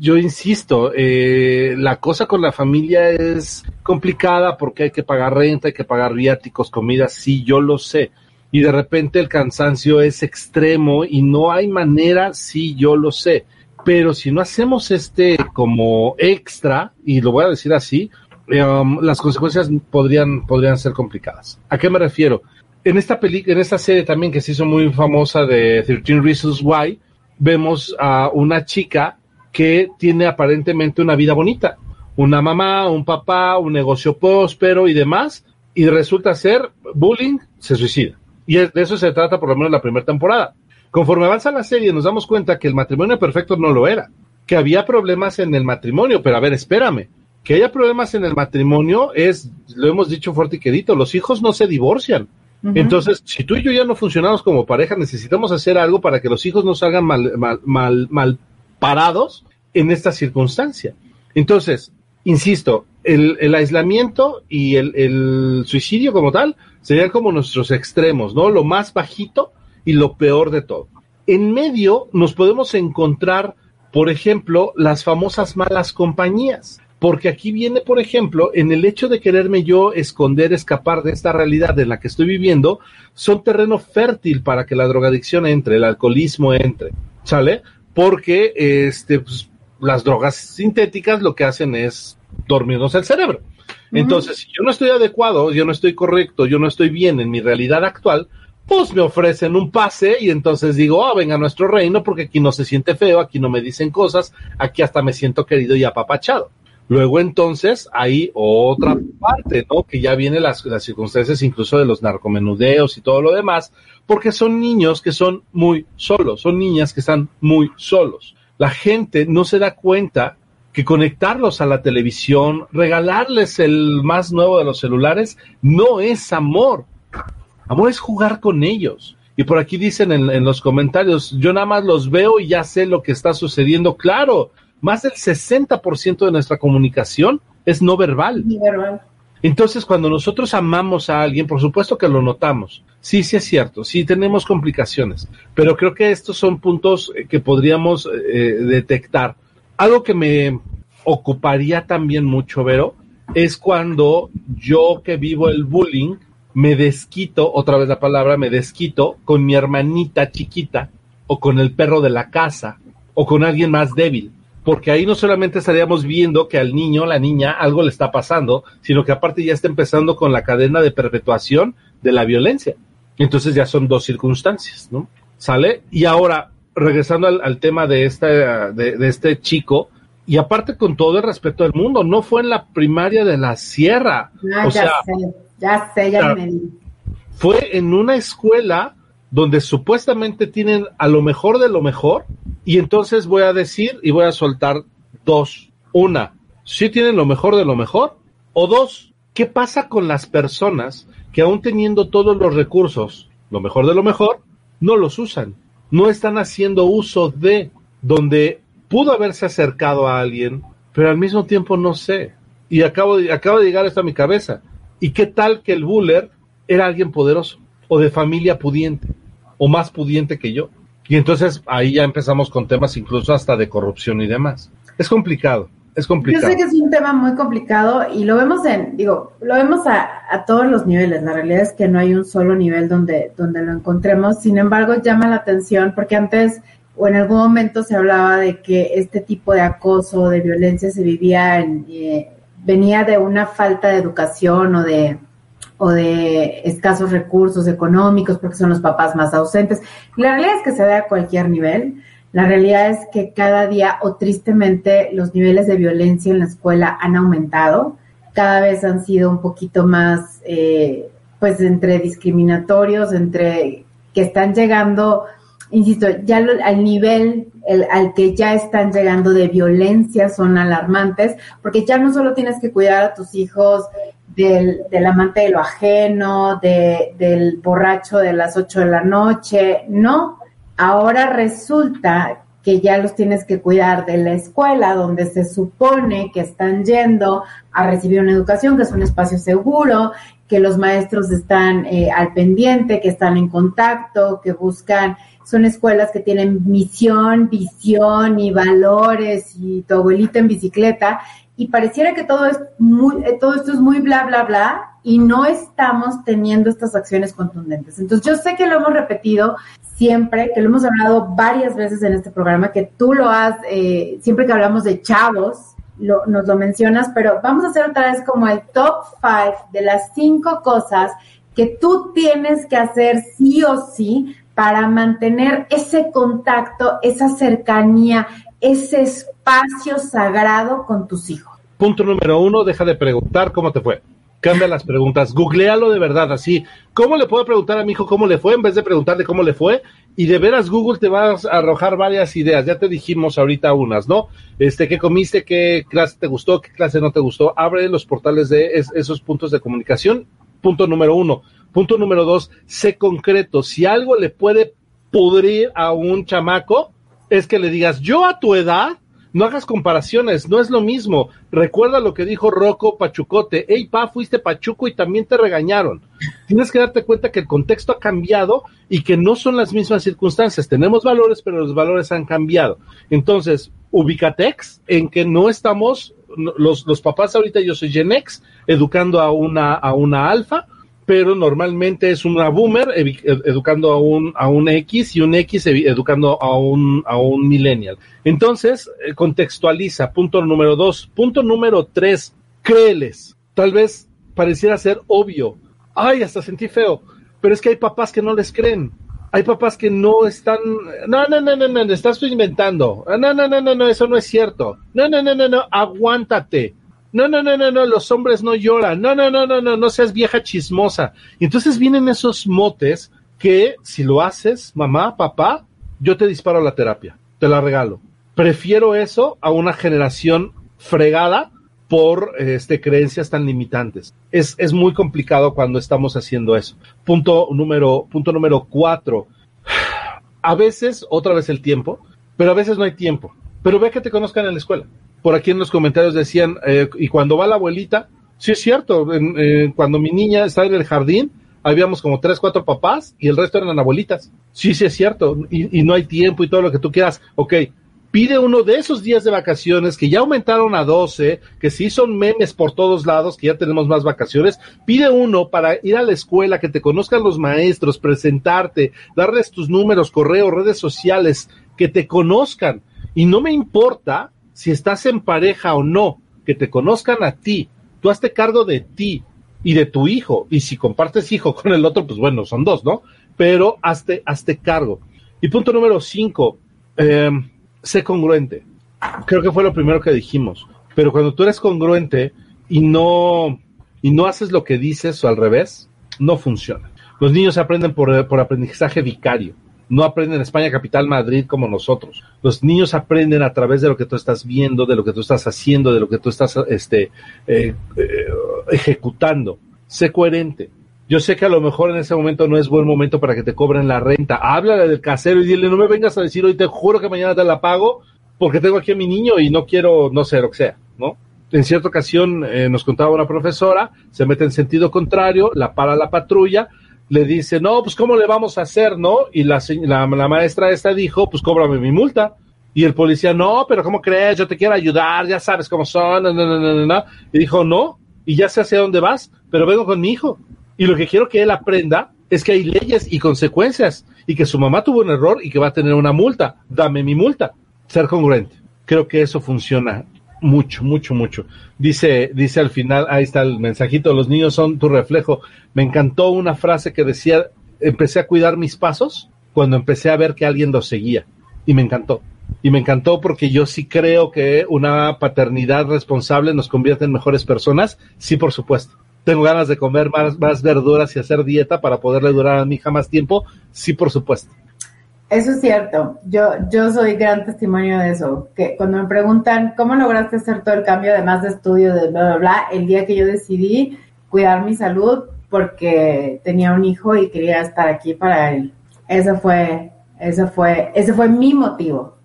yo insisto, eh, la cosa con la familia es complicada porque hay que pagar renta, hay que pagar viáticos, comida, sí, yo lo sé. Y de repente el cansancio es extremo y no hay manera, sí, yo lo sé. Pero si no hacemos este como extra, y lo voy a decir así, um, las consecuencias podrían, podrían ser complicadas. ¿A qué me refiero? En esta película, en esta serie también que se hizo muy famosa de 13 Reasons Why, vemos a una chica que tiene aparentemente una vida bonita. Una mamá, un papá, un negocio próspero y demás, y resulta ser bullying, se suicida. Y de eso se trata por lo menos la primera temporada. Conforme avanza la serie nos damos cuenta que el matrimonio perfecto no lo era, que había problemas en el matrimonio, pero a ver, espérame, que haya problemas en el matrimonio es, lo hemos dicho fuerte y quedito, los hijos no se divorcian. Entonces, si tú y yo ya no funcionamos como pareja, necesitamos hacer algo para que los hijos no salgan mal, mal, mal, mal parados en esta circunstancia. Entonces, insisto, el, el aislamiento y el, el, suicidio como tal serían como nuestros extremos, ¿no? Lo más bajito y lo peor de todo. En medio nos podemos encontrar, por ejemplo, las famosas malas compañías. Porque aquí viene, por ejemplo, en el hecho de quererme yo esconder, escapar de esta realidad en la que estoy viviendo, son terreno fértil para que la drogadicción entre, el alcoholismo entre, ¿sale? Porque este, pues, las drogas sintéticas lo que hacen es dormirnos el cerebro. Entonces, si yo no estoy adecuado, yo no estoy correcto, yo no estoy bien en mi realidad actual, pues me ofrecen un pase y entonces digo, ah, venga a nuestro reino porque aquí no se siente feo, aquí no me dicen cosas, aquí hasta me siento querido y apapachado. Luego entonces hay otra parte, ¿no? Que ya vienen las, las circunstancias incluso de los narcomenudeos y todo lo demás, porque son niños que son muy solos, son niñas que están muy solos. La gente no se da cuenta que conectarlos a la televisión, regalarles el más nuevo de los celulares, no es amor. Amor es jugar con ellos. Y por aquí dicen en, en los comentarios, yo nada más los veo y ya sé lo que está sucediendo. Claro, más del 60% de nuestra comunicación es no verbal. verbal. Entonces, cuando nosotros amamos a alguien, por supuesto que lo notamos. Sí, sí es cierto, sí tenemos complicaciones, pero creo que estos son puntos eh, que podríamos eh, detectar. Algo que me ocuparía también mucho, Vero, es cuando yo que vivo el bullying, me desquito, otra vez la palabra, me desquito con mi hermanita chiquita o con el perro de la casa o con alguien más débil porque ahí no solamente estaríamos viendo que al niño, la niña, algo le está pasando, sino que aparte ya está empezando con la cadena de perpetuación de la violencia. Entonces ya son dos circunstancias, ¿no? ¿Sale? Y ahora, regresando al, tema de, esta, de, de, este chico, y aparte con todo el respeto del mundo, no fue en la primaria de la sierra. No, o ya sea, sé, ya sé, ya me Fue en una escuela donde supuestamente tienen a lo mejor de lo mejor, y entonces voy a decir y voy a soltar dos. Una, si tienen lo mejor de lo mejor, o dos, ¿qué pasa con las personas que aún teniendo todos los recursos, lo mejor de lo mejor, no los usan? No están haciendo uso de donde pudo haberse acercado a alguien, pero al mismo tiempo no sé. Y acabo de, acaba de llegar esto a mi cabeza. ¿Y qué tal que el buller era alguien poderoso o de familia pudiente? o más pudiente que yo. Y entonces ahí ya empezamos con temas incluso hasta de corrupción y demás. Es complicado, es complicado. Yo sé que es un tema muy complicado y lo vemos en, digo, lo vemos a, a, todos los niveles. La realidad es que no hay un solo nivel donde, donde lo encontremos. Sin embargo, llama la atención porque antes o en algún momento se hablaba de que este tipo de acoso, de violencia se vivía en, eh, venía de una falta de educación o de o de escasos recursos económicos porque son los papás más ausentes. La realidad es que se da a cualquier nivel. La realidad es que cada día o tristemente los niveles de violencia en la escuela han aumentado. Cada vez han sido un poquito más, eh, pues, entre discriminatorios, entre que están llegando, insisto, ya lo, al nivel el, al que ya están llegando de violencia son alarmantes, porque ya no solo tienes que cuidar a tus hijos del, del amante de lo ajeno, de, del borracho de las 8 de la noche, no, ahora resulta que ya los tienes que cuidar de la escuela donde se supone que están yendo a recibir una educación, que es un espacio seguro, que los maestros están eh, al pendiente, que están en contacto, que buscan, son escuelas que tienen misión, visión y valores y tu abuelita en bicicleta y pareciera que todo, es muy, eh, todo esto es muy bla, bla, bla, y no estamos teniendo estas acciones contundentes. Entonces, yo sé que lo hemos repetido siempre, que lo hemos hablado varias veces en este programa, que tú lo has, eh, siempre que hablamos de chavos, nos lo mencionas, pero vamos a hacer otra vez como el top five de las cinco cosas que tú tienes que hacer sí o sí para mantener ese contacto, esa cercanía, ese espacio sagrado con tus hijos. Punto número uno, deja de preguntar cómo te fue. Cambia las preguntas, googlealo de verdad, así. ¿Cómo le puedo preguntar a mi hijo cómo le fue en vez de preguntarle cómo le fue? Y de veras Google te va a arrojar varias ideas. Ya te dijimos ahorita unas, ¿no? Este, ¿qué comiste? ¿Qué clase te gustó? ¿Qué clase no te gustó? Abre los portales de esos puntos de comunicación. Punto número uno. Punto número dos, sé concreto. Si algo le puede pudrir a un chamaco, es que le digas, yo a tu edad, no hagas comparaciones, no es lo mismo. Recuerda lo que dijo Rocco Pachucote, hey pa, fuiste Pachuco y también te regañaron. Tienes que darte cuenta que el contexto ha cambiado y que no son las mismas circunstancias. Tenemos valores, pero los valores han cambiado. Entonces, ubicatex en que no estamos, los, los papás ahorita yo soy Gen educando a una, a una alfa, pero normalmente es una boomer educando a un, a un X y un X educando a un, a un millennial. Entonces, eh, contextualiza, punto número dos. Punto número tres, créeles. Tal vez pareciera ser obvio. Ay, hasta sentí feo. pero es que hay papás que no les creen. Hay papás que no están, no, no, no, no, no, estás inventando. No, no, no, no, no, eso no es cierto. No, no, no, no, no, aguántate. No, no, no, no, no, los hombres no lloran. No, no, no, no, no, no seas vieja chismosa. Y entonces vienen esos motes que si lo haces, mamá, papá, yo te disparo la terapia, te la regalo. Prefiero eso a una generación fregada por este, creencias tan limitantes. Es, es muy complicado cuando estamos haciendo eso. Punto número, punto número cuatro. A veces, otra vez el tiempo, pero a veces no hay tiempo. Pero ve que te conozcan en la escuela. Por aquí en los comentarios decían, eh, y cuando va la abuelita, sí es cierto, eh, cuando mi niña estaba en el jardín, habíamos como tres, cuatro papás y el resto eran abuelitas. Sí, sí es cierto, y, no hay tiempo y todo lo que tú quieras. Ok, pide uno de esos días de vacaciones que ya aumentaron a 12, que sí son memes por todos lados, que ya tenemos más vacaciones, pide uno para ir a la escuela, que te conozcan los maestros, presentarte, darles tus números, correo, redes sociales, que te conozcan. Y no me importa si estás en pareja o no, que te conozcan a ti. Tú hazte cargo de ti y de tu hijo. Y si compartes hijo con el otro, pues bueno, son dos, ¿no? Pero hazte, hazte cargo. Y punto número cinco, eh, sé congruente. Creo que fue lo primero que dijimos. Pero cuando tú eres congruente y no, y no haces lo que dices o al revés, no funciona. Los niños aprenden por, por aprendizaje vicario. No aprenden en España, capital Madrid, como nosotros. Los niños aprenden a través de lo que tú estás viendo, de lo que tú estás haciendo, de lo que tú estás este, eh, eh, ejecutando. Sé coherente. Yo sé que a lo mejor en ese momento no es buen momento para que te cobren la renta. Háblale del casero y dile, no me vengas a decir hoy, te juro que mañana te la pago porque tengo aquí a mi niño y no quiero, no sé, lo que sea, ¿no? En cierta ocasión eh, nos contaba una profesora, se mete en sentido contrario, la para la patrulla, le dice, no, pues ¿cómo le vamos a hacer, no? Y la, la, la maestra esta dijo, pues cóbrame mi multa. Y el policía, no, pero ¿cómo crees? Yo te quiero ayudar, ya sabes cómo son, no, no, no. Y dijo, no, y ya sé hacia dónde vas, pero vengo con mi hijo. Y lo que quiero que él aprenda es que hay leyes y consecuencias y que su mamá tuvo un error y que va a tener una multa. Dame mi multa. Ser congruente. Creo que eso funciona mucho, mucho, mucho. Dice, dice al final, ahí está el mensajito, los niños son tu reflejo. Me encantó una frase que decía, empecé a cuidar mis pasos cuando empecé a ver que alguien los seguía. Y me encantó. Y me encantó porque yo sí creo que una paternidad responsable nos convierte en mejores personas. Sí, por supuesto tengo ganas de comer más, más verduras y hacer dieta para poderle durar a mi hija más tiempo, sí, por supuesto. Eso es cierto. Yo, yo soy gran testimonio de eso. Que cuando me preguntan cómo lograste hacer todo el cambio, además de estudio, de bla, bla, bla, el día que yo decidí cuidar mi salud porque tenía un hijo y quería estar aquí para él. Ese fue, ese fue, ese fue mi motivo.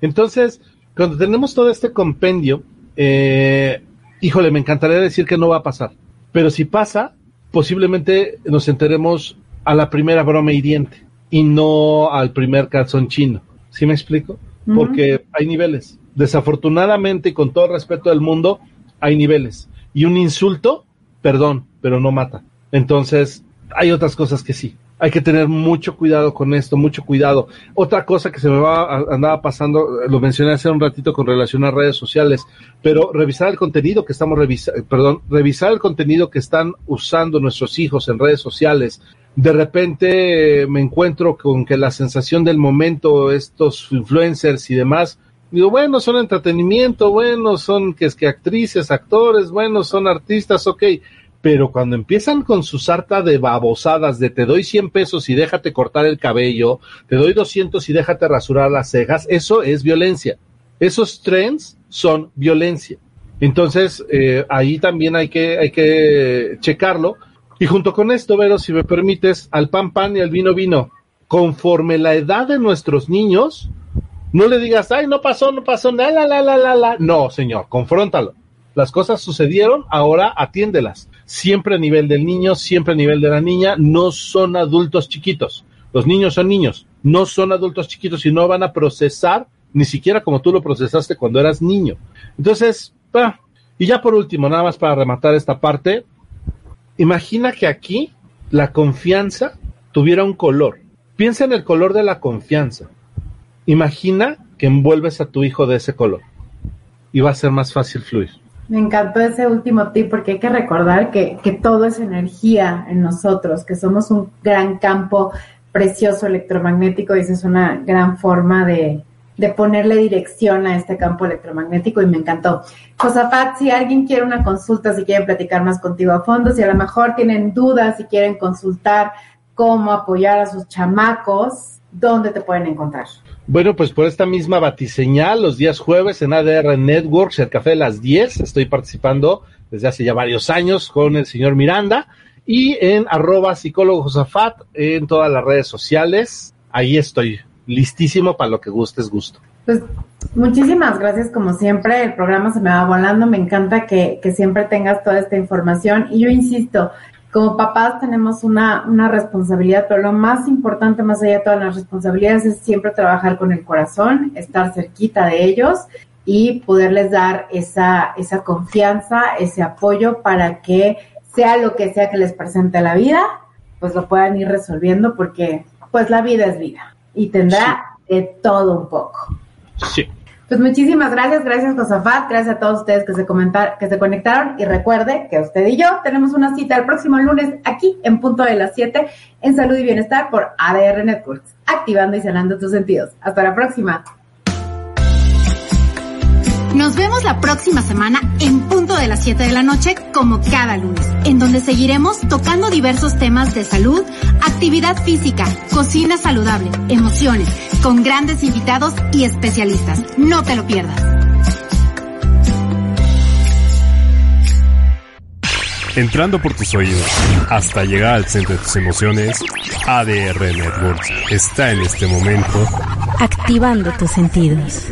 Entonces, cuando tenemos todo este compendio, eh, híjole, me encantaría decir que no va a pasar. Pero si pasa, posiblemente nos enteremos a la primera broma hiriente y no al primer calzón chino. ¿Sí me explico? Porque hay niveles. Desafortunadamente y con todo el respeto del mundo, hay niveles. Y un insulto, perdón, pero no mata. Entonces, hay otras cosas que sí hay que tener mucho cuidado con esto, mucho cuidado. Otra cosa que se me va andaba pasando, lo mencioné hace un ratito con relación a redes sociales, pero revisar el contenido que estamos revisando, perdón, revisar el contenido que están usando nuestros hijos en redes sociales. De repente me encuentro con que la sensación del momento, estos influencers y demás, digo, bueno, son entretenimiento, bueno, son que es que actrices, actores, bueno, son artistas, ok, pero cuando empiezan con su sarta de babosadas de te doy 100 pesos y déjate cortar el cabello, te doy 200 y déjate rasurar las cejas, eso es violencia. Esos trends son violencia. Entonces, eh, ahí también hay que, hay que checarlo. Y junto con esto, Vero, si me permites, al pan pan y al vino vino. Conforme la edad de nuestros niños, no le digas, ay, no pasó, no pasó, la, la, la, la, la. No, señor, confróntalo. Las cosas sucedieron, ahora atiéndelas siempre a nivel del niño, siempre a nivel de la niña, no son adultos chiquitos. Los niños son niños, no son adultos chiquitos y no van a procesar ni siquiera como tú lo procesaste cuando eras niño. Entonces, y ya por último, nada más para rematar esta parte, imagina que aquí la confianza tuviera un color. Piensa en el color de la confianza. Imagina que envuelves a tu hijo de ese color y va a ser más fácil fluir. Me encantó ese último tip porque hay que recordar que, que todo es energía en nosotros, que somos un gran campo precioso electromagnético y esa es una gran forma de, de ponerle dirección a este campo electromagnético y me encantó. Josafat, si alguien quiere una consulta, si quieren platicar más contigo a fondo, si a lo mejor tienen dudas, si quieren consultar cómo apoyar a sus chamacos, ¿dónde te pueden encontrar? Bueno, pues por esta misma batiseñal, los días jueves en ADR Networks, el café de las 10, estoy participando desde hace ya varios años con el señor Miranda y en arroba psicólogo Josafat en todas las redes sociales. Ahí estoy, listísimo para lo que gustes gusto. Pues muchísimas gracias como siempre, el programa se me va volando, me encanta que, que siempre tengas toda esta información. Y yo insisto, como papás tenemos una, una responsabilidad, pero lo más importante, más allá de todas las responsabilidades, es siempre trabajar con el corazón, estar cerquita de ellos y poderles dar esa, esa confianza, ese apoyo para que sea lo que sea que les presente la vida, pues lo puedan ir resolviendo porque pues la vida es vida y tendrá de todo un poco. Sí. Pues muchísimas gracias, gracias Josafat, gracias a todos ustedes que se comentar, que se conectaron y recuerde que usted y yo tenemos una cita el próximo lunes aquí en punto de las 7 en Salud y Bienestar por ADR Networks, activando y sanando tus sentidos. Hasta la próxima. Nos vemos la próxima semana en punto de las 7 de la noche como cada lunes, en donde seguiremos tocando diversos temas de salud, actividad física, cocina saludable, emociones, con grandes invitados y especialistas. No te lo pierdas. Entrando por tus oídos hasta llegar al centro de tus emociones, ADR Networks está en este momento activando tus sentidos.